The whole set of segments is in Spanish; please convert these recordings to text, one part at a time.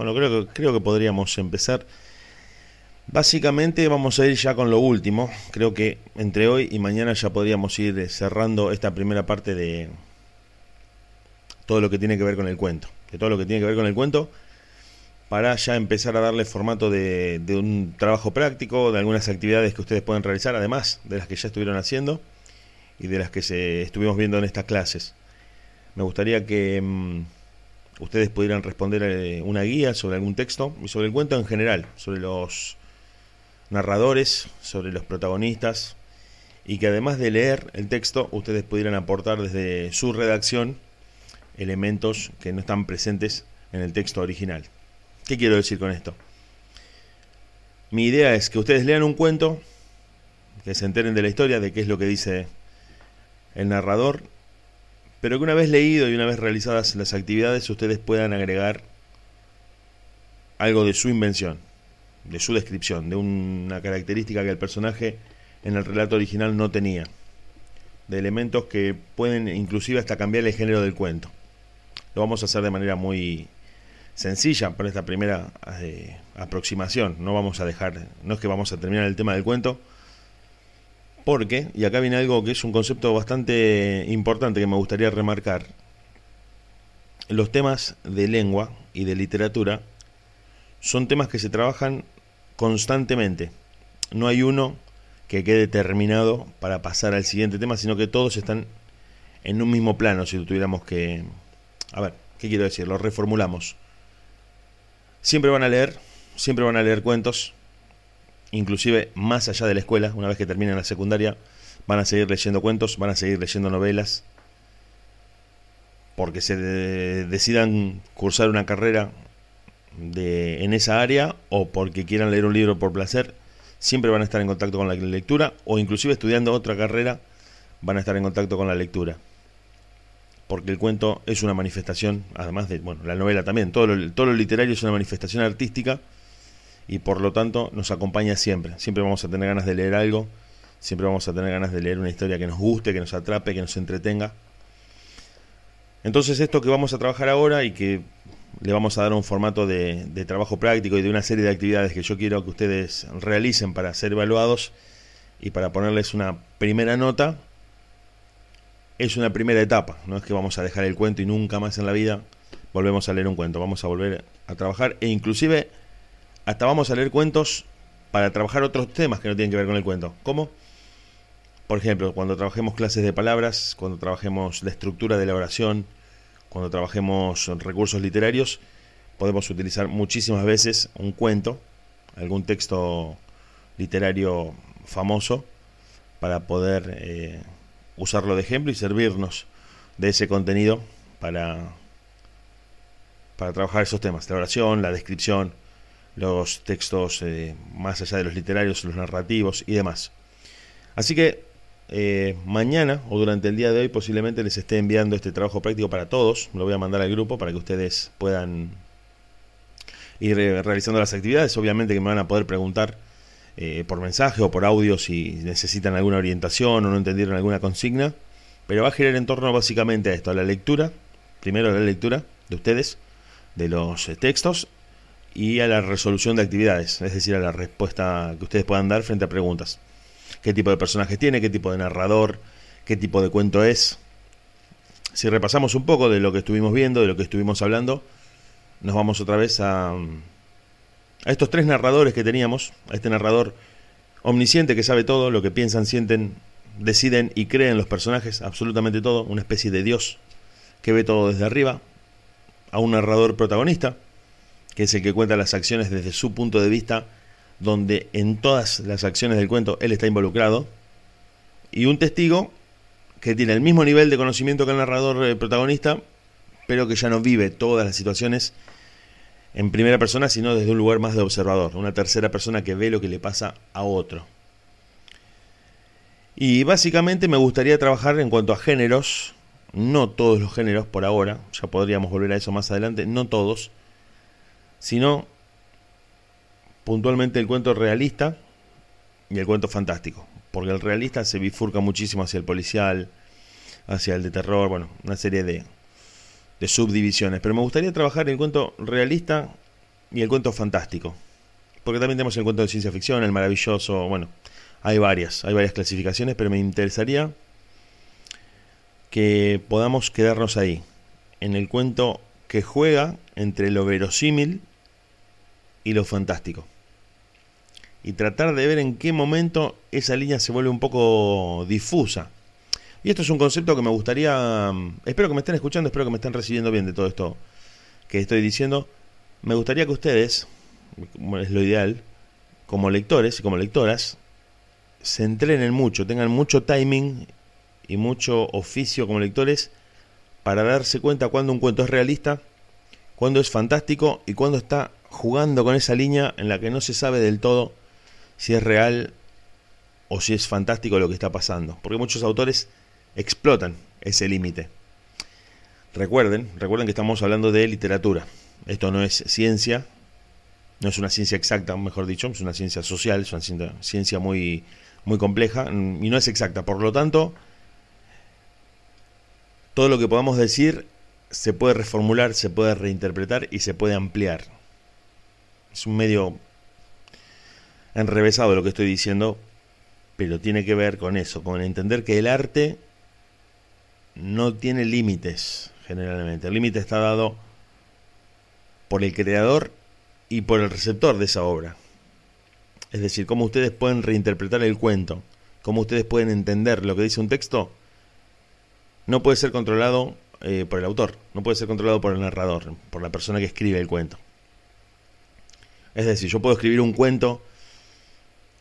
Bueno, creo que, creo que podríamos empezar. Básicamente vamos a ir ya con lo último. Creo que entre hoy y mañana ya podríamos ir cerrando esta primera parte de todo lo que tiene que ver con el cuento. De todo lo que tiene que ver con el cuento para ya empezar a darle formato de, un trabajo práctico, de algunas actividades que ustedes pueden realizar, además de las que ya estuvieron haciendo y de las que se estuvimos viendo en estas clases. Me gustaría que mm, ustedes pudieran responder eh, una guía sobre algún texto y sobre el cuento en general, sobre los narradores, sobre los protagonistas, y que además de leer el texto, ustedes pudieran aportar desde su redacción elementos que no están presentes en el texto original. ¿Qué quiero decir con esto? Mi idea es que ustedes lean un cuento, que se enteren de la historia, de qué es lo que dice el narrador, pero que una vez leído y una vez realizadas las actividades ustedes puedan agregar algo de su invención, de su descripción, de una característica que el personaje en el relato original no tenía, de elementos que pueden inclusive hasta cambiar el género del cuento. Lo vamos a hacer de manera muy sencilla para esta primera eh, aproximación. No vamos a dejar, no es que vamos a terminar el tema del cuento, porque, y acá viene algo que es un concepto bastante importante que me gustaría remarcar, los temas de lengua y de literatura son temas que se trabajan constantemente. No hay uno que quede terminado para pasar al siguiente tema, sino que todos están en un mismo plano, si tuviéramos que... A ver, ¿qué quiero decir? Lo reformulamos. Siempre van a leer, siempre van a leer cuentos, inclusive más allá de la escuela, una vez que terminen la secundaria, van a seguir leyendo cuentos, van a seguir leyendo novelas, porque se decidan cursar una carrera de, en esa área o porque quieran leer un libro por placer, siempre van a estar en contacto con la lectura o inclusive estudiando otra carrera van a estar en contacto con la lectura. Porque el cuento es una manifestación, además de, bueno, la novela también, todo lo, todo lo literario es una manifestación artística y por lo tanto nos acompaña siempre. Siempre vamos a tener ganas de leer algo, siempre vamos a tener ganas de leer una historia que nos guste, que nos atrape, que nos entretenga. Entonces esto que vamos a trabajar ahora y que le vamos a dar un formato de, de trabajo práctico y de una serie de actividades que yo quiero que ustedes realicen para ser evaluados y para ponerles una primera nota, es una primera etapa, no es que vamos a dejar el cuento y nunca más en la vida volvemos a leer un cuento, vamos a volver a trabajar e inclusive hasta vamos a leer cuentos para trabajar otros temas que no tienen que ver con el cuento. ¿Cómo? Por ejemplo, cuando trabajemos clases de palabras, cuando trabajemos la estructura de la oración, cuando trabajemos recursos literarios, podemos utilizar muchísimas veces un cuento, algún texto literario famoso, para poder eh, usarlo de ejemplo y servirnos de ese contenido para, para trabajar esos temas, la oración, la descripción, los textos eh, más allá de los literarios, los narrativos y demás. Así que eh, mañana o durante el día de hoy posiblemente les esté enviando este trabajo práctico para todos, lo voy a mandar al grupo para que ustedes puedan ir eh, realizando las actividades, obviamente que me van a poder preguntar por mensaje o por audio si necesitan alguna orientación o no entendieron alguna consigna, pero va a girar en torno básicamente a esto, a la lectura, primero la lectura de ustedes, de los textos y a la resolución de actividades, es decir, a la respuesta que ustedes puedan dar frente a preguntas. ¿Qué tipo de personaje tiene? ¿Qué tipo de narrador? ¿Qué tipo de cuento es? Si repasamos un poco de lo que estuvimos viendo, de lo que estuvimos hablando, nos vamos otra vez a, a estos tres narradores que teníamos, a este narrador omnisciente que sabe todo, lo que piensan, sienten, deciden y creen los personajes, absolutamente todo, una especie de Dios que ve todo desde arriba, a un narrador protagonista, que es el que cuenta las acciones desde su punto de vista, donde en todas las acciones del cuento él está involucrado, y un testigo que tiene el mismo nivel de conocimiento que el narrador eh, protagonista, pero que ya no vive todas las situaciones en primera persona, sino desde un lugar más de observador, una tercera persona que ve lo que le pasa a otro. Y básicamente me gustaría trabajar en cuanto a géneros, no todos los géneros por ahora, ya podríamos volver a eso más adelante, no todos, sino puntualmente el cuento realista y el cuento fantástico, porque el realista se bifurca muchísimo hacia el policial, hacia el de terror, bueno, una serie de, de subdivisiones. Pero me gustaría trabajar el cuento realista y el cuento fantástico. Porque también tenemos el cuento de ciencia ficción, el maravilloso, bueno, hay varias, hay varias clasificaciones, pero me interesaría que podamos quedarnos ahí, en el cuento que juega entre lo verosímil y lo fantástico. Y tratar de ver en qué momento esa línea se vuelve un poco difusa. Y esto es un concepto que me gustaría, espero que me estén escuchando, espero que me estén recibiendo bien de todo esto que estoy diciendo. Me gustaría que ustedes, es lo ideal, como lectores y como lectoras, se entrenen mucho, tengan mucho timing y mucho oficio como lectores para darse cuenta cuando un cuento es realista, cuando es fantástico y cuando está jugando con esa línea en la que no se sabe del todo si es real o si es fantástico lo que está pasando. Porque muchos autores explotan ese límite. Recuerden, recuerden que estamos hablando de literatura. Esto no es ciencia, no es una ciencia exacta, mejor dicho, es una ciencia social, es una ciencia muy, muy compleja y no es exacta. Por lo tanto, todo lo que podamos decir se puede reformular, se puede reinterpretar y se puede ampliar. Es un medio enrevesado lo que estoy diciendo, pero tiene que ver con eso, con entender que el arte no tiene límites generalmente. El límite está dado por el creador y por el receptor de esa obra. Es decir, cómo ustedes pueden reinterpretar el cuento, cómo ustedes pueden entender lo que dice un texto, no puede ser controlado eh, por el autor, no puede ser controlado por el narrador, por la persona que escribe el cuento. Es decir, yo puedo escribir un cuento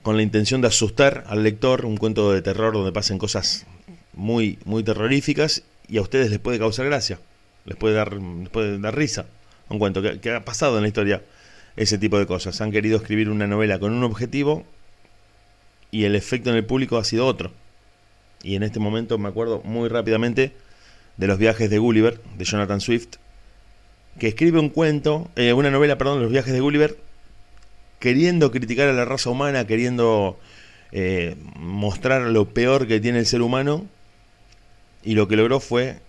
con la intención de asustar al lector, un cuento de terror donde pasen cosas muy, muy terroríficas y a ustedes les puede causar gracia, les puede dar, les puede dar risa. Un cuento que, ha pasado en la historia ese tipo de cosas. Han querido escribir una novela con un objetivo y el efecto en el público ha sido otro. Y en este momento me acuerdo muy rápidamente de los viajes de Gulliver, de Jonathan Swift, que escribe un cuento, eh, una novela, perdón, Los viajes de Gulliver, queriendo criticar a la raza humana, queriendo eh, mostrar lo peor que tiene el ser humano, y lo que logró fue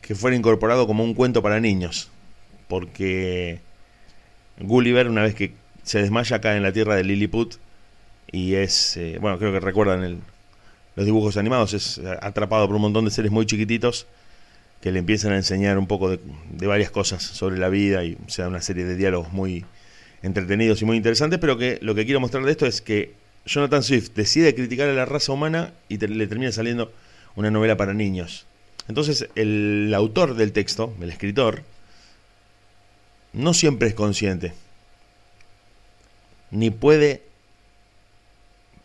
que fuera incorporado como un cuento para niños, porque Gulliver, una vez que se desmaya, cae en la tierra de Lilliput y es, eh, bueno, creo que recuerdan el, los dibujos animados, es atrapado por un montón de seres muy chiquititos que le empiezan a enseñar un poco de, varias cosas sobre la vida y se da una serie de diálogos muy entretenidos y muy interesantes, pero que lo que quiero mostrar de esto es que Jonathan Swift decide criticar a la raza humana y le termina saliendo una novela para niños. Entonces el autor del texto, el escritor, no siempre es consciente, ni puede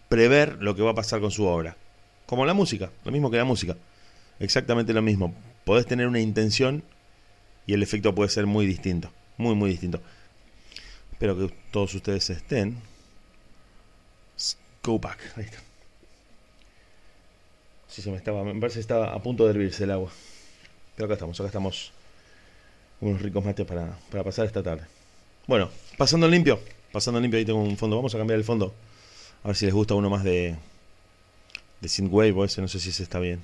prever lo que va a pasar con su obra. Como la música, lo mismo que la música. Exactamente lo mismo. Podés tener una intención y el efecto puede ser muy distinto. Muy, muy distinto. Espero que todos ustedes estén. Go back. Ahí está. Sí, se me estaba. Me parece que estaba a punto de hervirse el agua. Pero acá estamos, acá estamos unos ricos mates para, pasar esta tarde. Bueno, pasando limpio, pasando limpio, ahí tengo un fondo. Vamos a cambiar el fondo. A ver si les gusta uno más de, de Synthwave o ese, no sé si ese está bien.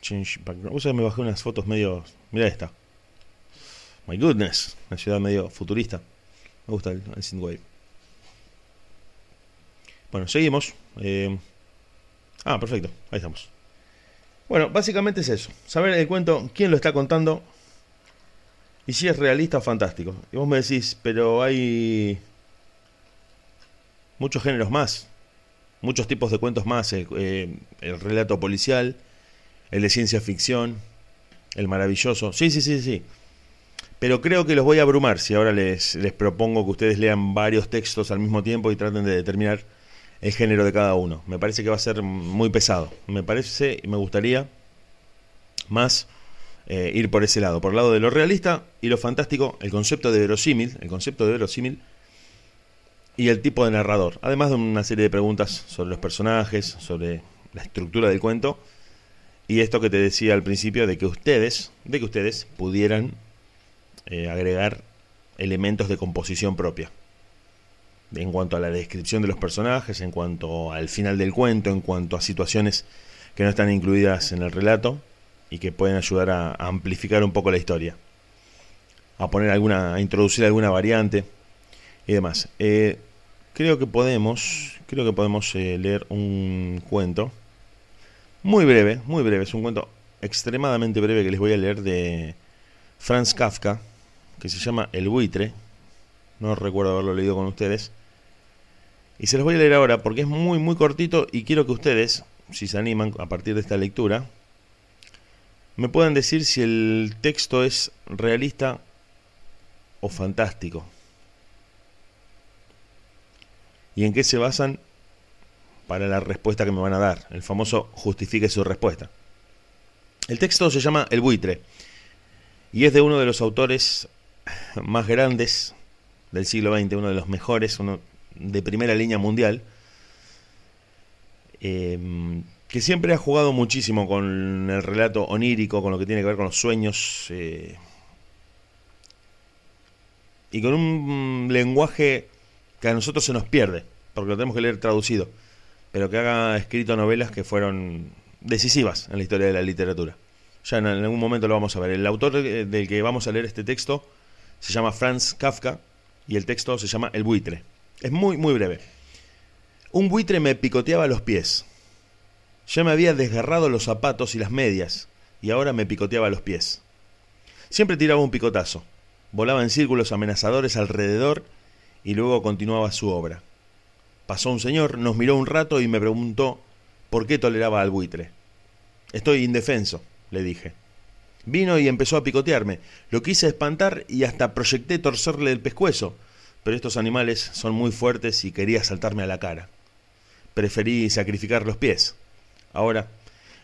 Change background. O me bajé unas fotos medio. Mira esta. My goodness, una ciudad medio futurista. Me gusta el, el. Bueno, seguimos. Eh, ah, perfecto, ahí estamos. Bueno, básicamente es eso. Saber el cuento, quién lo está contando y si es realista o fantástico. Y vos me decís, pero hay muchos géneros más, muchos tipos de cuentos más. Eh, eh, el relato policial, el de ciencia ficción, el maravilloso. Sí, sí, sí, sí. Pero creo que los voy a abrumar si ahora les, les propongo que ustedes lean varios textos al mismo tiempo y traten de determinar el género de cada uno. Me parece que va a ser muy pesado. Me parece y me gustaría más eh, ir por ese lado, por el lado de lo realista y lo fantástico, el concepto de verosímil, el concepto de verosímil y el tipo de narrador, además de una serie de preguntas sobre los personajes, sobre la estructura del cuento y esto que te decía al principio de que ustedes, de que ustedes pudieran eh, agregar elementos de composición propia en cuanto a la descripción de los personajes, en cuanto al final del cuento, en cuanto a situaciones que no están incluidas en el relato y que pueden ayudar a, amplificar un poco la historia. a poner alguna, a introducir alguna variante y demás. Eh, creo que podemos, creo que podemos eh, leer un cuento muy breve, muy breve. Es un cuento extremadamente breve que les voy a leer de Franz Kafka, que se llama El buitre. No recuerdo haberlo leído con ustedes. Y se los voy a leer ahora porque es muy, muy cortito y quiero que ustedes, si se animan a partir de esta lectura, me puedan decir si el texto es realista o fantástico. ¿Y en qué se basan para la respuesta que me van a dar? El famoso justifique su respuesta. El texto se llama El buitre y es de uno de los autores más grandes del siglo XX, uno de los mejores, uno de primera línea mundial, em, que siempre ha jugado muchísimo con el relato onírico, con lo que tiene que ver con los sueños, eh, y con un lenguaje que a nosotros se nos pierde, porque lo tenemos que leer traducido, pero que haga escrito novelas que fueron decisivas en la historia de la literatura. Ya en algún momento lo vamos a ver. El autor del que vamos a leer este texto se llama Franz Kafka y el texto se llama El buitre. Es muy, muy breve. Un buitre me picoteaba los pies. Ya me había desgarrado los zapatos y las medias, y ahora me picoteaba los pies. Siempre tiraba un picotazo, volaba en círculos amenazadores alrededor y luego continuaba su obra. Pasó un señor, nos miró un rato y me preguntó por qué toleraba al buitre. Estoy indefenso, le dije. Vino y empezó a picotearme. Lo quise espantar y hasta proyecté torcerle el pescuezo, pero estos animales son muy fuertes y quería saltarme a la cara. Preferí sacrificar los pies. Ahora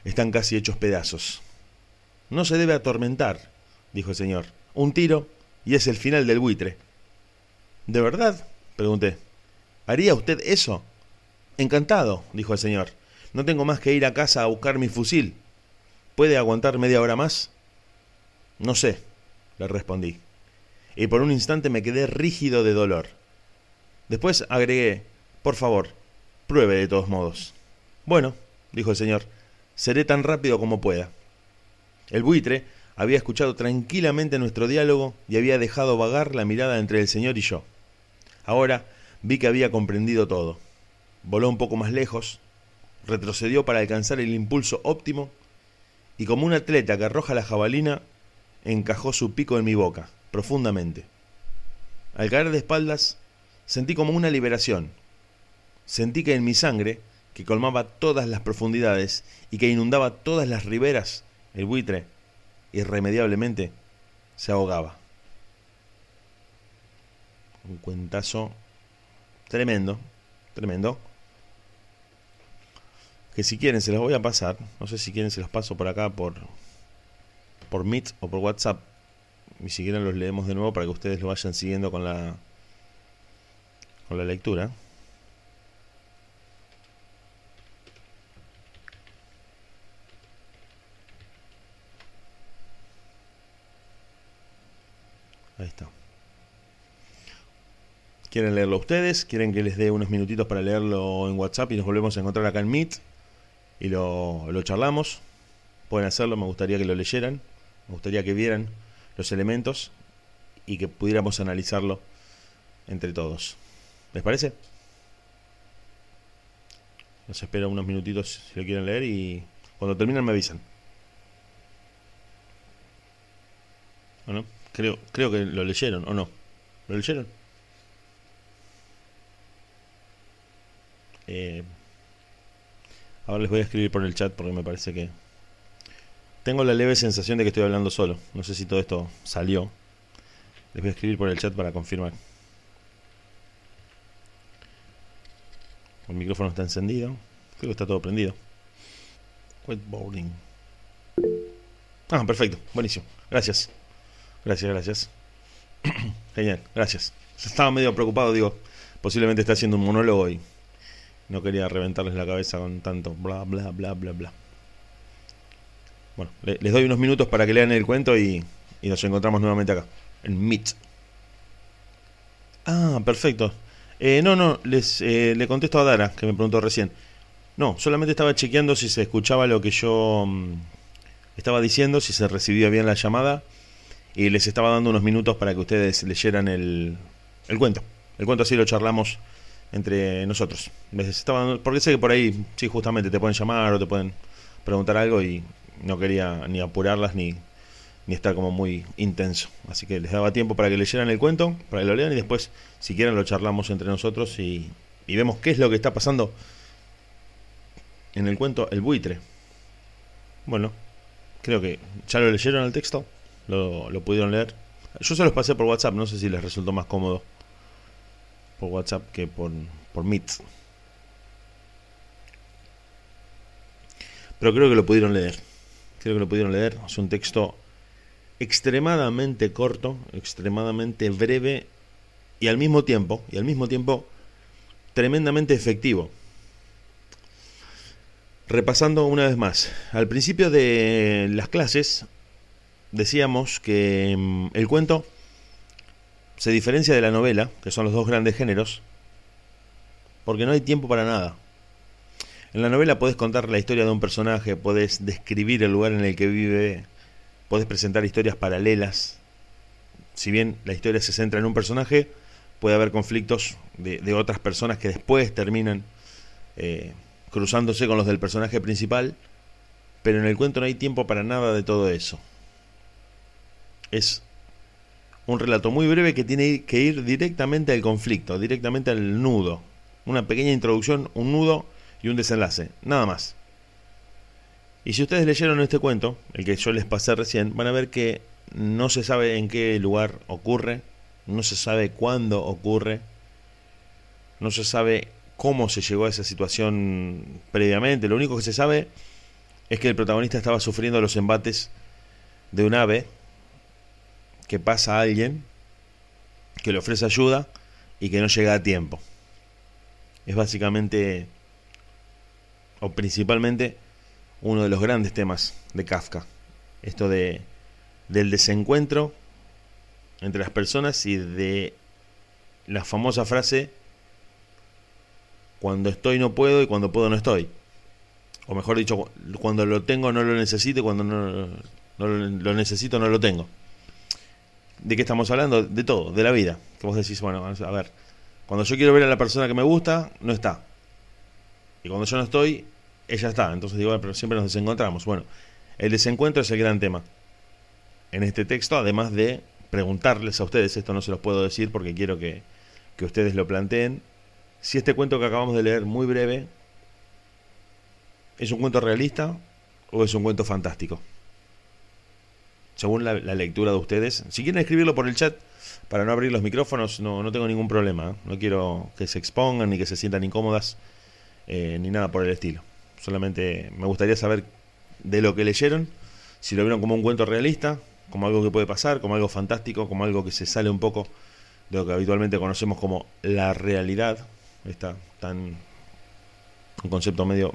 están casi hechos pedazos. No se debe atormentar, dijo el señor. Un tiro y es el final del buitre. ¿De verdad? pregunté. ¿Haría usted eso? Encantado, dijo el señor. No tengo más que ir a casa a buscar mi fusil. ¿Puede aguantar media hora más? No sé, le respondí y por un instante me quedé rígido de dolor. Después agregué, por favor, pruebe de todos modos. Bueno, dijo el señor, seré tan rápido como pueda. El buitre había escuchado tranquilamente nuestro diálogo y había dejado vagar la mirada entre el señor y yo. Ahora vi que había comprendido todo. Voló un poco más lejos, retrocedió para alcanzar el impulso óptimo y como un atleta que arroja la jabalina, encajó su pico en mi boca profundamente. Al caer de espaldas, sentí como una liberación. Sentí que en mi sangre, que colmaba todas las profundidades y que inundaba todas las riberas, el buitre, irremediablemente, se ahogaba. Un cuentazo tremendo, tremendo. Que si quieren se los voy a pasar. No sé si quieren se los paso por acá por por Meet o por WhatsApp ni siquiera los leemos de nuevo para que ustedes lo vayan siguiendo con la con la lectura. Ahí está. ¿Quieren leerlo ustedes? ¿Quieren que les dé unos minutitos para leerlo en WhatsApp y nos volvemos a encontrar acá en Meet y lo, lo charlamos? Pueden hacerlo, me gustaría que lo leyeran, me gustaría que vieran los elementos y que pudiéramos analizarlo entre todos. ¿Les parece? Los espero unos minutitos si lo quieren leer y cuando terminan me avisan. Bueno, creo, creo que lo leyeron, ¿o no? ¿Lo leyeron? Eh, ahora les voy a escribir por el chat porque me parece que tengo la leve sensación de que estoy hablando solo. No sé si todo esto salió. Les voy a escribir por el chat para confirmar. El micrófono está encendido. Creo que está todo prendido. Whiteboarding. Ah, perfecto. Buenísimo. Gracias. Gracias, gracias. Genial, gracias. Estaba medio preocupado, digo, posiblemente está haciendo un monólogo y no quería reventarles la cabeza con tanto bla, bla, bla, bla, bla. Bueno, les doy unos minutos para que lean el cuento y, nos encontramos nuevamente acá, en Meet. Ah, perfecto. Eh, no, no, les, eh, le contesto a Dara, que me preguntó recién. No, solamente estaba chequeando si se escuchaba lo que yo mm, estaba diciendo, si se recibía bien la llamada y les estaba dando unos minutos para que ustedes leyeran el, el cuento. El cuento así lo charlamos entre nosotros. Les estaba porque sé que por ahí, sí, justamente te pueden llamar o te pueden preguntar algo y no quería ni apurarlas ni, ni estar como muy intenso. Así que les daba tiempo para que leyeran el cuento, para que lo lean y después, si quieren, lo charlamos entre nosotros y, y vemos qué es lo que está pasando en el cuento El buitre. Bueno, creo que ya lo leyeron el texto, lo, lo pudieron leer. Yo se los pasé por WhatsApp, no sé si les resultó más cómodo por WhatsApp que por, por Meet. Pero creo que lo pudieron leer. Creo que lo pudieron leer. Es un texto extremadamente corto, extremadamente breve y al mismo tiempo, y al mismo tiempo tremendamente efectivo. Repasando una vez más, al principio de las clases decíamos que mm, el cuento se diferencia de la novela, que son los dos grandes géneros, porque no hay tiempo para nada. En la novela puedes contar la historia de un personaje, puedes describir el lugar en el que vive, puedes presentar historias paralelas. Si bien la historia se centra en un personaje, puede haber conflictos de, otras personas que después terminan eh, cruzándose con los del personaje principal, pero en el cuento no hay tiempo para nada de todo eso. Es un relato muy breve que tiene que ir directamente al conflicto, directamente al nudo. Una pequeña introducción, un nudo y un desenlace, nada más. Y si ustedes leyeron este cuento, el que yo les pasé recién, van a ver que no se sabe en qué lugar ocurre, no se sabe cuándo ocurre, no se sabe cómo se llegó a esa situación previamente. Lo único que se sabe es que el protagonista estaba sufriendo los embates de un ave que pasa a alguien que le ofrece ayuda y que no llega a tiempo. Es básicamente o principalmente uno de los grandes temas de Kafka. Esto de del desencuentro entre las personas y de la famosa frase cuando estoy no puedo y cuando puedo no estoy. O mejor dicho, cuando lo tengo no lo necesito y cuando no, lo necesito no lo tengo. ¿De qué estamos hablando? De todo, de la vida. Que vos decís, bueno, a ver, cuando yo quiero ver a la persona que me gusta, no está. Y cuando yo no estoy, ella está. Entonces digo, pero siempre nos desencontramos. Bueno, el desencuentro es el gran tema. En este texto, además de preguntarles a ustedes, esto no se los puedo decir porque quiero que, que ustedes lo planteen, si este cuento que acabamos de leer, muy breve, es un cuento realista o es un cuento fantástico. Según la, lectura de ustedes. Si quieren escribirlo por el chat, para no abrir los micrófonos, no, no tengo ningún problema. ¿eh? No quiero que se expongan ni que se sientan incómodas, eh, ni nada por el estilo. Solamente me gustaría saber de lo que leyeron, si lo vieron como un cuento realista, como algo que puede pasar, como algo fantástico, como algo que se sale un poco de lo que habitualmente conocemos como la realidad, está tan un concepto medio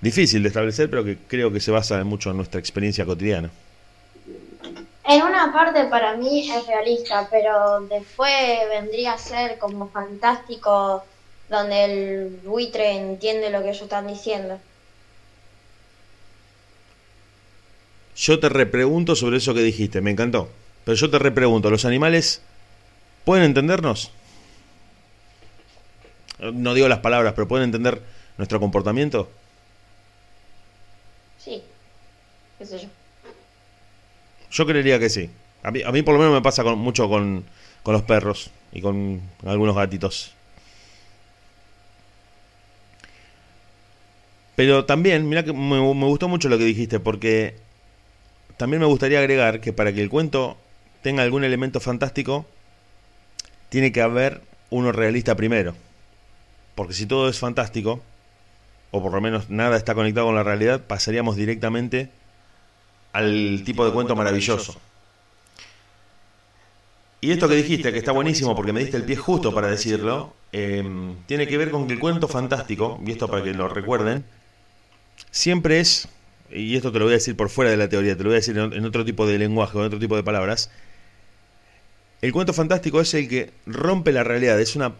difícil de establecer, pero que creo que se basa mucho en nuestra experiencia cotidiana. En una parte para mí es realista, pero después vendría a ser como fantástico donde el buitre entiende lo que ellos están diciendo. Yo te repregunto sobre eso que dijiste, me encantó. Pero yo te repregunto, ¿los animales pueden entendernos? No digo las palabras, pero ¿pueden entender nuestro comportamiento? Sí, qué sé yo. Yo creería que sí. A mí, a mí por lo menos me pasa mucho con, con los perros y con algunos gatitos. Pero también, mira que me, me, gustó mucho lo que dijiste, porque también me gustaría agregar que para que el cuento tenga algún elemento fantástico, tiene que haber uno realista primero. Porque si todo es fantástico, o por lo menos nada está conectado con la realidad, pasaríamos directamente al tipo de cuento maravilloso. Y esto que dijiste, que está buenísimo porque me diste el pie justo para decirlo, em, tiene que ver con que el cuento fantástico, y esto para que lo recuerden, siempre es, y esto te lo voy a decir por fuera de la teoría, te lo voy a decir en otro tipo de lenguaje en otro tipo de palabras, el cuento fantástico es el que rompe la realidad, es una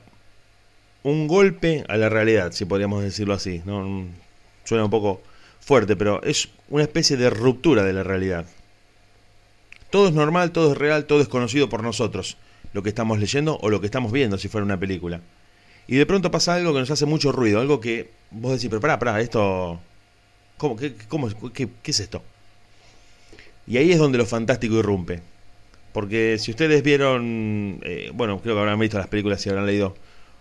un golpe a la realidad, si podríamos decirlo así. ¿no? Suena un poco fuerte, pero es una especie de ruptura de la realidad. todo es normal, todo es real, todo es conocido por nosotros, lo que estamos leyendo o lo que estamos viendo si fuera una película. Y de pronto pasa algo que nos hace mucho ruido, algo que vos decís, pero pará, pará, esto... ¿Cómo, qué, cómo, qué, qué es esto? Y ahí es donde lo fantástico irrumpe. Porque si ustedes vieron, eh, bueno, creo que habrán visto las películas y habrán leído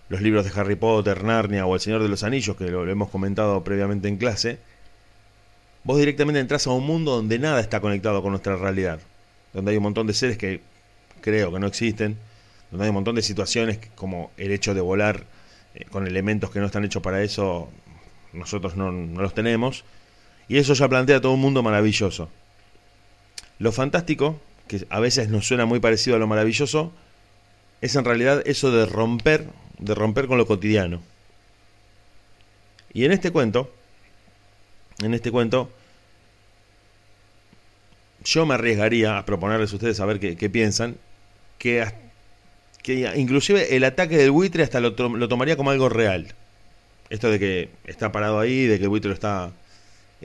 los libros de Harry Potter, Narnia o El Señor de los Anillos, que lo, hemos comentado previamente en clase, vos directamente entras a un mundo donde nada está conectado con nuestra realidad. Donde hay un montón de seres que creo que no existen, donde hay un montón de situaciones como el hecho de volar eh, con elementos que no están hechos para eso, nosotros no, no los tenemos. Y eso ya plantea todo un mundo maravilloso. Lo fantástico, que a veces nos suena muy parecido a lo maravilloso, es en realidad eso de romper, de romper con lo cotidiano. Y en este cuento, en este cuento, yo me arriesgaría a proponerles a ustedes a ver qué, piensan, que, que, inclusive el ataque del buitre hasta lo, lo, tomaría como algo real. Esto de que está parado ahí, de que el buitre lo está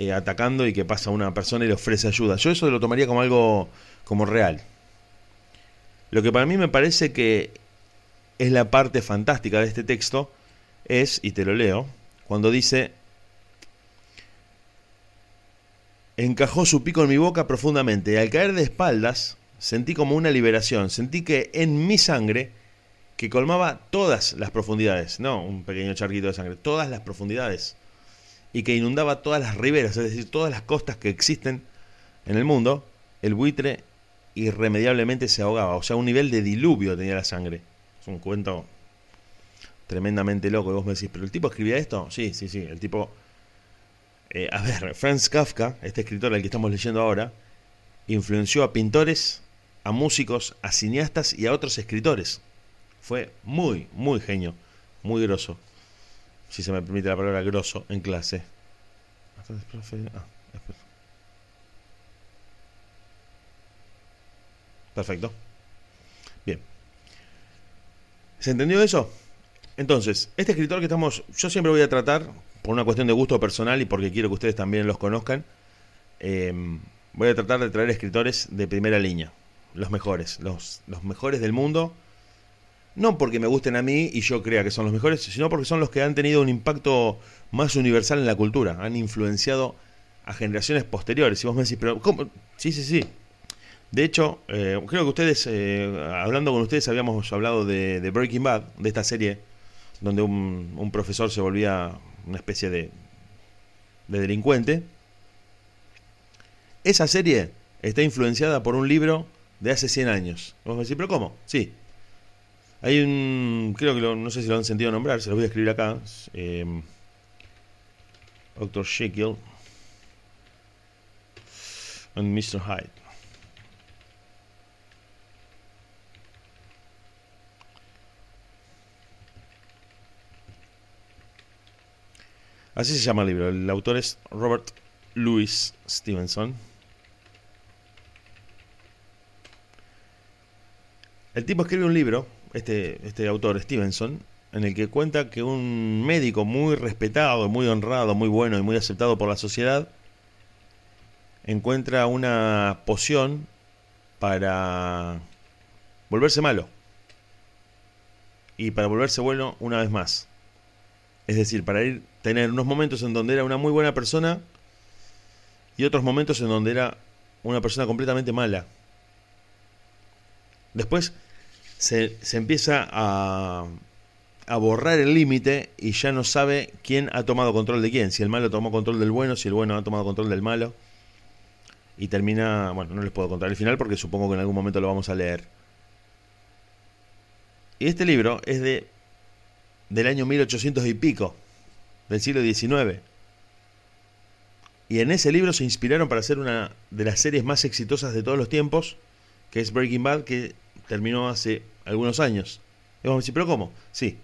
eh, atacando y que pasa una persona y le ofrece ayuda. Yo eso lo tomaría como algo como real. Lo que para mí me parece que es la parte fantástica de este texto es, y te lo leo, cuando dice, encajó su pico en mi boca profundamente. Y al caer de espaldas sentí como una liberación, sentí que en mi sangre, que colmaba todas las profundidades, no un pequeño charquito de sangre, todas las profundidades, y que inundaba todas las riberas, es decir, todas las costas que existen en el mundo, el buitre irremediablemente se ahogaba. O sea, un nivel de diluvio tenía la sangre. Es un cuento tremendamente loco. Y vos me decís, ¿pero el tipo escribía esto? Sí, sí, sí. El tipo. Eh, a ver, Franz Kafka, este escritor al que estamos leyendo ahora, influenció a pintores, a músicos, a cineastas y a otros escritores. Fue muy, muy genio, muy grosso si se me permite la palabra grosso, en clase. Ah, Perfecto. Bien. ¿Se entendió eso? Entonces, este escritor que estamos, yo siempre voy a tratar, por una cuestión de gusto personal y porque quiero que ustedes también los conozcan, em, voy a tratar de traer escritores de primera línea, los mejores, los, los mejores del mundo no porque me gusten a mí y yo crea que son los mejores, sino porque son los que han tenido un impacto más universal en la cultura, han influenciado a generaciones posteriores. Y vos me decís, pero ¿cómo? Sí, sí, sí. De hecho, eh, creo que ustedes, eh, hablando con ustedes, habíamos hablado de, Breaking Bad, de esta serie, donde un, profesor se volvía una especie de, de delincuente. Esa serie está influenciada por un libro de hace 100 años. Vos me decís, pero ¿cómo? Sí, hay un, creo que no sé si lo han sentido nombrar, se lo voy a escribir acá. Eh, Dr. Jekyll and Mr. Hyde. Así se llama el libro. El autor es Robert Louis Stevenson. El tipo escribe un libro este, este autor, Stevenson, en el que cuenta que un médico muy respetado, muy honrado, muy bueno y muy aceptado por la sociedad, encuentra una poción para volverse malo y para volverse bueno una vez más. Es decir, para ir tener unos momentos en donde era una muy buena persona y otros momentos en donde era una persona completamente mala. Después se, empieza a, borrar el límite y ya no sabe quién ha tomado control de quién. Si el malo tomó control del bueno, si el bueno ha tomado control del malo. Y termina, bueno, no les puedo contar el final porque supongo que en algún momento lo vamos a leer. Y este libro es de del año 1800 y pico, del siglo XIX. Y en ese libro se inspiraron para hacer una de las series más exitosas de todos los tiempos, que es Breaking Bad, que terminó hace algunos años. Y vamos a decir, ¿pero cómo? Sí,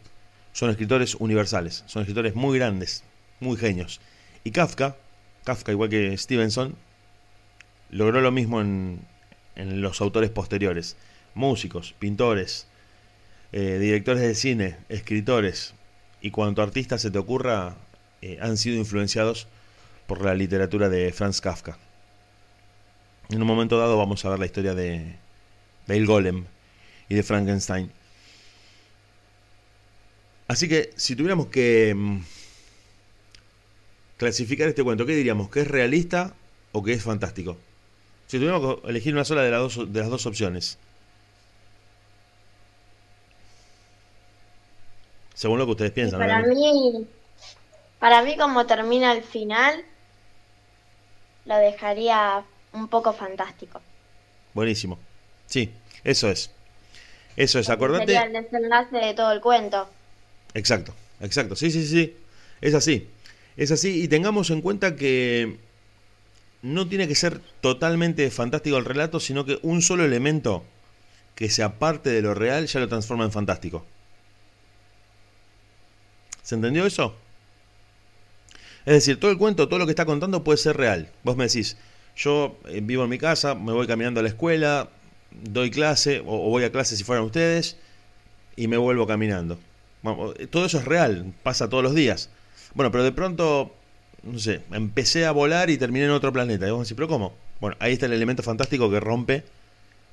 son escritores universales, son escritores muy grandes, muy genios. Y Kafka, Kafka igual que Stevenson, logró lo mismo en, en los autores posteriores. Músicos, pintores, eh, directores de cine, escritores y cuanto artistas se te ocurra, eh, han sido influenciados por la literatura de Franz Kafka. En un momento dado vamos a ver la historia de, de Golem y de Frankenstein. Así que si tuviéramos que mm, clasificar este cuento, ¿qué diríamos? ¿Que es realista o que es fantástico? Si tuviéramos que elegir una sola de las dos, de las dos opciones. Según lo que ustedes piensan. Para mí, para mí como termina el final, lo dejaría un poco fantástico. Buenísimo. Sí, eso es. Eso es, acordate. Sería el desenlace de todo el cuento. Exacto, exacto. Sí, sí, sí. Es así. Es así. Y tengamos en cuenta que no tiene que ser totalmente fantástico el relato, sino que un solo elemento que se aparte de lo real ya lo transforma en fantástico. ¿Se entendió eso? Es decir, todo el cuento, todo lo que está contando puede ser real. Vos me decís, yo eh, vivo en mi casa, me voy caminando a la escuela, doy clase, o, voy a clase si fueran ustedes, y me vuelvo caminando. todo eso es real, pasa todos los días. Bueno, pero de pronto, no sé, empecé a volar y terminé en otro planeta. Y vos decís, ¿pero cómo? Bueno, ahí está el elemento fantástico que rompe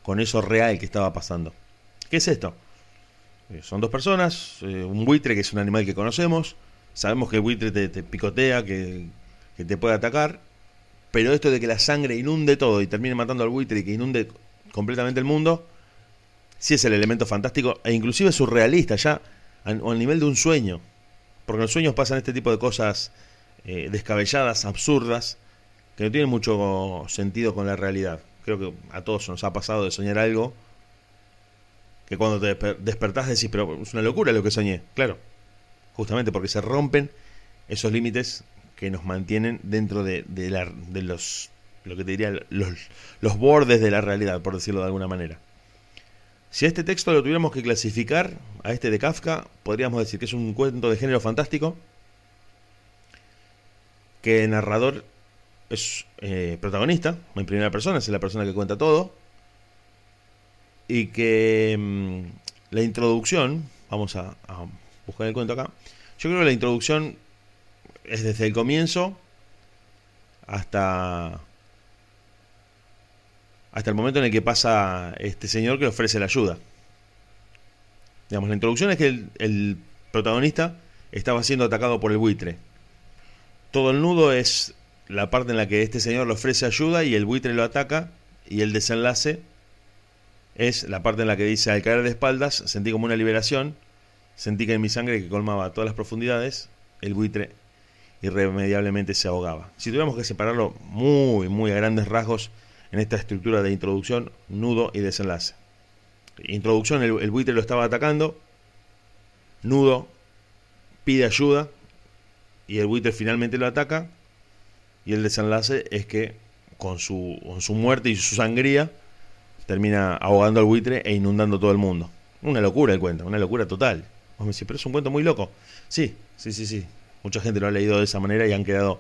con eso real que estaba pasando. ¿Qué es esto? Eh, son dos personas, eh, un buitre que es un animal que conocemos, sabemos que el buitre te, picotea, que, que, te puede atacar, pero esto de que la sangre inunde todo y termine matando al buitre y que inunde completamente el mundo, sí es el elemento fantástico e inclusive surrealista, ya al, nivel de un sueño, porque en los sueños pasan este tipo de cosas eh, descabelladas, absurdas, que no tienen mucho sentido con la realidad. Creo que a todos nos ha pasado de soñar algo que cuando te despertás decís, pero es una locura lo que soñé. Claro, justamente porque se rompen esos límites que nos mantienen dentro de, la, de los, lo que te diría, los, los bordes de la realidad, por decirlo de alguna manera. Si a este texto lo tuviéramos que clasificar, a este de Kafka, podríamos decir que es un cuento de género fantástico, que el narrador es eh, protagonista, en primera persona, es la persona que cuenta todo, y que mm, la introducción, vamos a, buscar el cuento acá, yo creo que la introducción es desde el comienzo hasta hasta el momento en el que pasa este señor que ofrece la ayuda. Digamos, la introducción es que el, el protagonista estaba siendo atacado por el buitre. Todo el nudo es la parte en la que este señor le ofrece ayuda y el buitre lo ataca y el desenlace es la parte en la que dice, al caer de espaldas, sentí como una liberación, sentí que en mi sangre que colmaba todas las profundidades, el buitre irremediablemente se ahogaba. Si tuviéramos que separarlo muy, muy a grandes rasgos en esta estructura de introducción, nudo y desenlace. Introducción, el, buitre lo estaba atacando, nudo pide ayuda y el buitre finalmente lo ataca y el desenlace es que con su, con su muerte y su sangría, termina ahogando al buitre e inundando todo el mundo. Una locura el cuento, una locura total. Vos me decís, pero es un cuento muy loco. Sí, sí, sí, sí. Mucha gente lo ha leído de esa manera y han quedado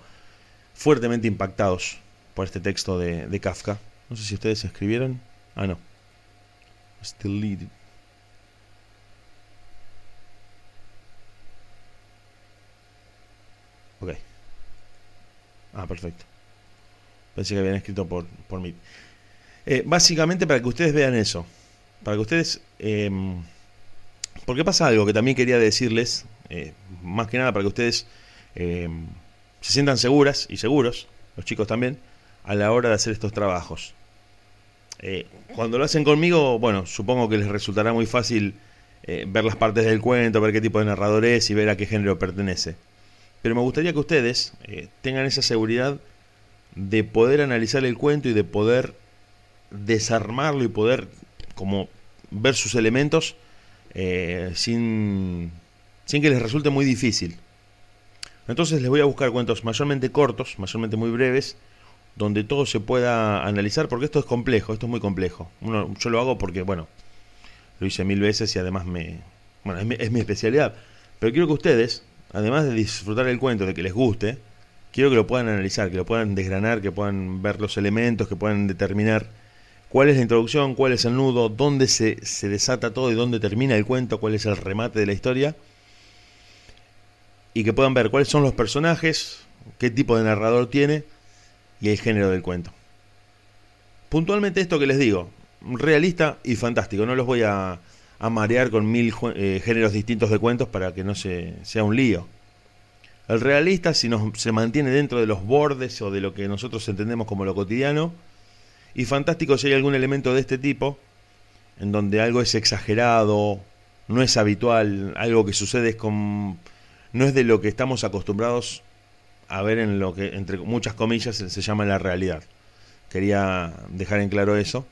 fuertemente impactados por este texto de, de Kafka. No sé si ustedes escribieron. Ah, no. Still lead. Ok. Ah, perfecto. Pensé que habían escrito por, por mí. Eh, básicamente para que ustedes vean eso. Para que ustedes... Eh, porque pasa algo que también quería decirles, eh, más que nada para que ustedes em, se sientan seguras y seguros, los chicos también, a la hora de hacer estos trabajos. Eh, cuando lo hacen conmigo, bueno, supongo que les resultará muy fácil ver las partes del cuento, ver qué tipo de narrador es y ver a qué género pertenece. Pero me gustaría que ustedes tengan esa seguridad de poder analizar el cuento y de poder desarmarlo y poder como ver sus elementos eh, sin, sin que les resulte muy difícil. Entonces les voy a buscar cuentos mayormente cortos, mayormente muy breves, donde todo se pueda analizar, porque esto es complejo, esto es muy complejo. Uno, yo lo hago porque, bueno, lo hice mil veces y además me... Bueno, es mi, es mi especialidad. Pero quiero que ustedes, además de disfrutar el cuento, de que les guste, quiero que lo puedan analizar, que lo puedan desgranar, que puedan ver los elementos, que puedan determinar cuál es la introducción, cuál es el nudo, dónde se, desata todo y dónde termina el cuento, cuál es el remate de la historia. Y que puedan ver cuáles son los personajes, qué tipo de narrador tiene y el género del cuento. puntualmente esto que les digo, realista y fantástico. No los voy a, marear con mil eh, géneros distintos de cuentos para que no se, sea un lío. El realista, si nos, se mantiene dentro de los bordes o de lo que nosotros entendemos como lo cotidiano, y fantástico si hay algún elemento de este tipo, en donde algo es exagerado, no es habitual, algo que sucede con, no es de lo que estamos acostumbrados a ver en lo que, entre muchas comillas, se llama la realidad. Quería dejar en claro eso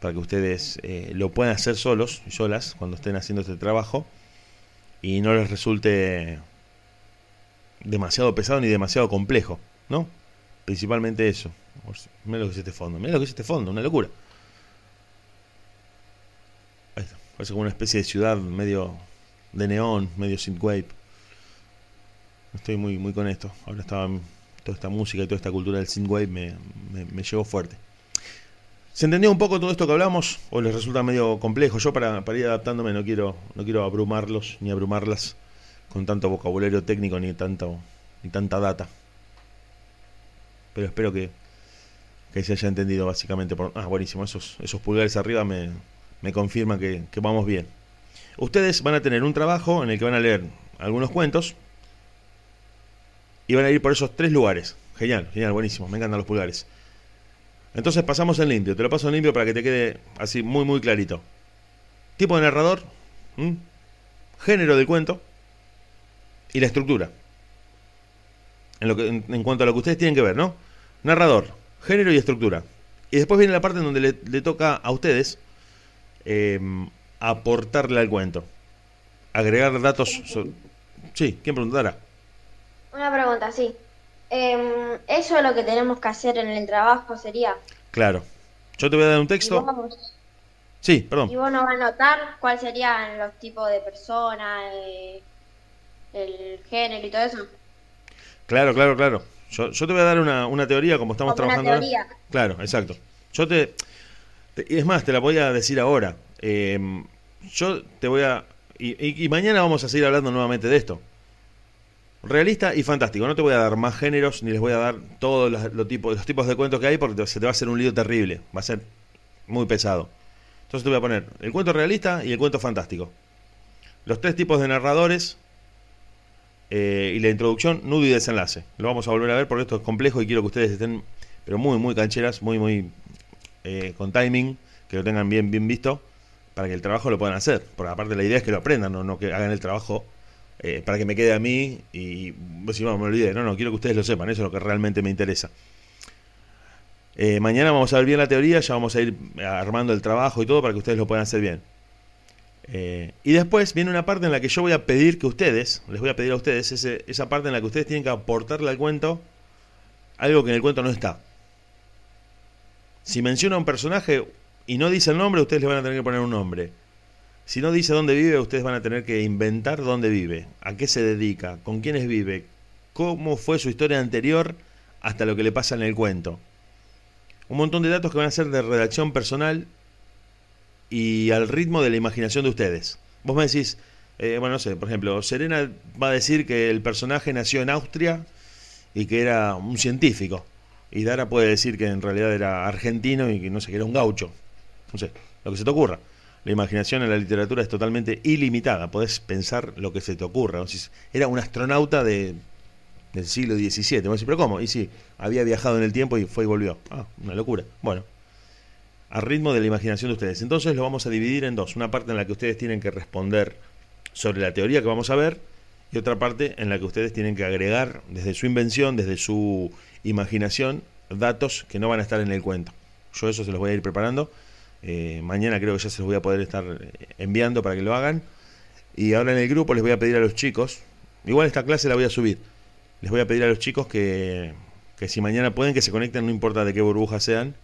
para que ustedes eh, lo puedan hacer solos solas cuando estén haciendo este trabajo y no les resulte demasiado pesado ni demasiado complejo, ¿no? Principalmente eso. Mira lo que es este fondo, mira lo que es este fondo, una locura. Ahí. Parece como una especie de ciudad medio de neón, medio synthwave. Estoy muy, muy con esto. Ahora estaba toda esta música y toda esta cultura del synthwave me, me, llegó fuerte. ¿Se entendió un poco todo esto que hablamos? ¿O les resulta medio complejo? Yo para, para ir adaptándome no quiero, no quiero abrumarlos ni abrumarlas con tanto vocabulario técnico ni, tanto, ni tanta data. Pero espero que, que se haya entendido básicamente. Por, ah, buenísimo, esos, esos pulgares arriba me, me confirman que, que vamos bien. Ustedes van a tener un trabajo en el que van a leer algunos cuentos y van a ir por esos tres lugares. Genial, genial, buenísimo, me encantan los pulgares. Entonces pasamos en limpio, te lo paso en limpio para que te quede así muy muy clarito. Tipo de narrador, género del cuento y la estructura. En, lo que, en, cuanto a lo que ustedes tienen que ver, ¿no? Narrador, género y estructura. Y después viene la parte en donde le, toca a ustedes em, aportarle al cuento. Agregar datos. Sí, ¿quién preguntará? Una pregunta, sí. Eh, eso es lo que tenemos que hacer en el trabajo, sería. Claro. Yo te voy a dar un texto. sí, perdón. Y vos nos vas a anotar cuáles serían los tipos de personas, el género y todo eso. Claro, claro, claro. Yo, yo te voy a dar una, una teoría como estamos trabajando. Una teoría. Claro, exacto. Yo te, Es más, te la voy a decir ahora. Eh, yo te voy a. y mañana vamos a seguir hablando nuevamente de esto realista y fantástico. No te voy a dar más géneros ni les voy a dar todos los, tipos, los tipos de cuentos que hay porque se te va a hacer un lío terrible. Va a ser muy pesado. Entonces te voy a poner el cuento realista y el cuento fantástico. Los tres tipos de narradores eh, y la introducción, nudo y desenlace. Lo vamos a volver a ver porque esto es complejo y quiero que ustedes estén, pero muy, muy cancheras, muy, muy eh, con timing, que lo tengan bien, bien visto para que el trabajo lo puedan hacer. Porque aparte la idea es que lo aprendan, no, no que hagan el trabajo eh, para que me quede a mí y pues, si no, me olvidé. No, no, quiero que ustedes lo sepan, eso es lo que realmente me interesa. Eh, mañana vamos a ver bien la teoría, ya vamos a ir armando el trabajo y todo para que ustedes lo puedan hacer bien. Eh, y después viene una parte en la que yo voy a pedir que ustedes, les voy a pedir a ustedes esa parte en la que ustedes tienen que aportarle al cuento algo que en el cuento no está. Si menciona un personaje y no dice el nombre, ustedes le van a tener que poner un nombre. Si no dice dónde vive, ustedes van a tener que inventar dónde vive, a qué se dedica, con quiénes vive, cómo fue su historia anterior hasta lo que le pasa en el cuento. Un montón de datos que van a ser de redacción personal y al ritmo de la imaginación de ustedes. Vos me decís, eh, bueno, no sé, por ejemplo, Serena va a decir que el personaje nació en Austria y que era un científico. Y Dara puede decir que en realidad era argentino y que no sé, que era un gaucho. No sé, lo que se te ocurra. La imaginación en la literatura es totalmente ilimitada, podés pensar lo que se te ocurra. Era un astronauta de, del siglo XVII. ¿pero cómo? Y sí, había viajado en el tiempo y fue y volvió. Ah, una locura. Bueno, al ritmo de la imaginación de ustedes. Entonces lo vamos a dividir en dos. Una parte en la que ustedes tienen que responder sobre la teoría que vamos a ver y otra parte en la que ustedes tienen que agregar desde su invención, desde su imaginación, datos que no van a estar en el cuento. Yo eso se los voy a ir preparando eh, mañana creo que ya se los voy a poder estar eh, enviando para que lo hagan. Y ahora en el grupo les voy a pedir a los chicos, igual esta clase la voy a subir, les voy a pedir a los chicos que, que si mañana pueden que se conecten, no importa de qué burbuja sean,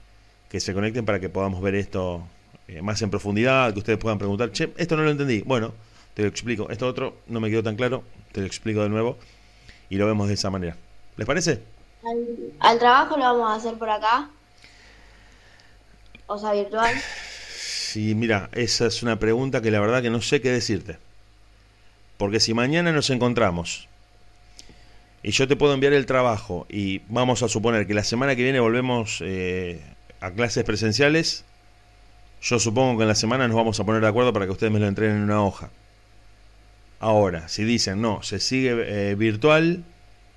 que se conecten para que podamos ver esto eh, más en profundidad, que ustedes puedan preguntar, che, esto no lo entendí. Bueno, te lo explico. Esto otro no me quedó tan claro, te lo explico de nuevo y lo vemos de esa manera. ¿Les parece? al trabajo lo vamos a hacer por acá. O sea, virtual. Sí, mira, esa es una pregunta que la verdad que no sé qué decirte. Porque si mañana nos encontramos y yo te puedo enviar el trabajo y vamos a suponer que la semana que viene volvemos eh, a clases presenciales, yo supongo que en la semana nos vamos a poner de acuerdo para que ustedes me lo entreguen en una hoja. Ahora, si dicen no, se sigue eh, virtual,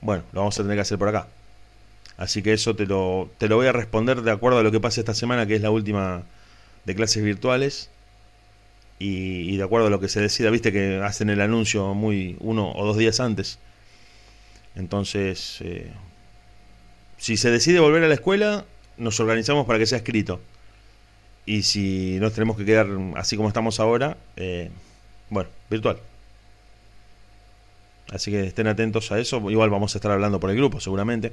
bueno, lo vamos a tener que hacer por acá. Así que eso te lo, te lo voy a responder de acuerdo a lo que pase esta semana, que es la última de clases virtuales. Y, de acuerdo a lo que se decida, viste que hacen el anuncio muy uno o dos días antes. Entonces, eh, si se decide volver a la escuela, nos organizamos para que sea escrito. Y si nos tenemos que quedar así como estamos ahora, eh, bueno, virtual. Así que estén atentos a eso. Igual vamos a estar hablando por el grupo, seguramente.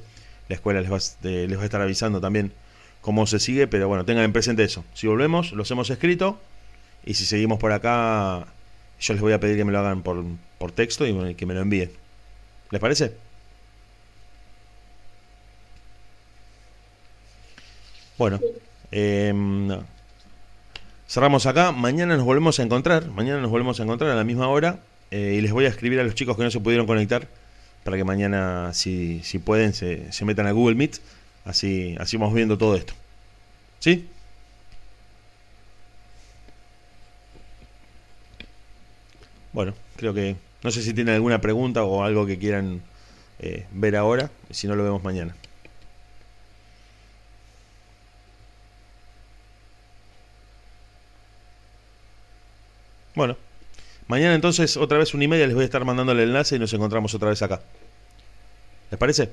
La escuela les va, les va a estar avisando también cómo se sigue, pero bueno, tengan en presente eso. Si volvemos, los hemos escrito. Y si seguimos por acá, yo les voy a pedir que me lo hagan por, por texto y que me lo envíen. ¿Les parece? Bueno, em, cerramos acá. Mañana nos volvemos a encontrar. Mañana nos volvemos a encontrar a la misma hora. Eh, y les voy a escribir a los chicos que no se pudieron conectar para que mañana, si, si pueden, se, se metan a Google Meet. Así, así vamos viendo todo esto. ¿Sí? Bueno, creo que... No sé si tienen alguna pregunta o algo que quieran eh, ver ahora. Si no, lo vemos mañana. Bueno, mañana entonces otra vez una y media les voy a estar mandando el enlace y nos encontramos otra vez acá. ¿Les parece?